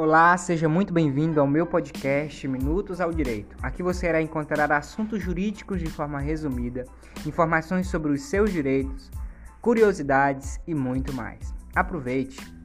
Olá, seja muito bem-vindo ao meu podcast Minutos ao Direito. Aqui você irá encontrar assuntos jurídicos de forma resumida, informações sobre os seus direitos, curiosidades e muito mais. Aproveite!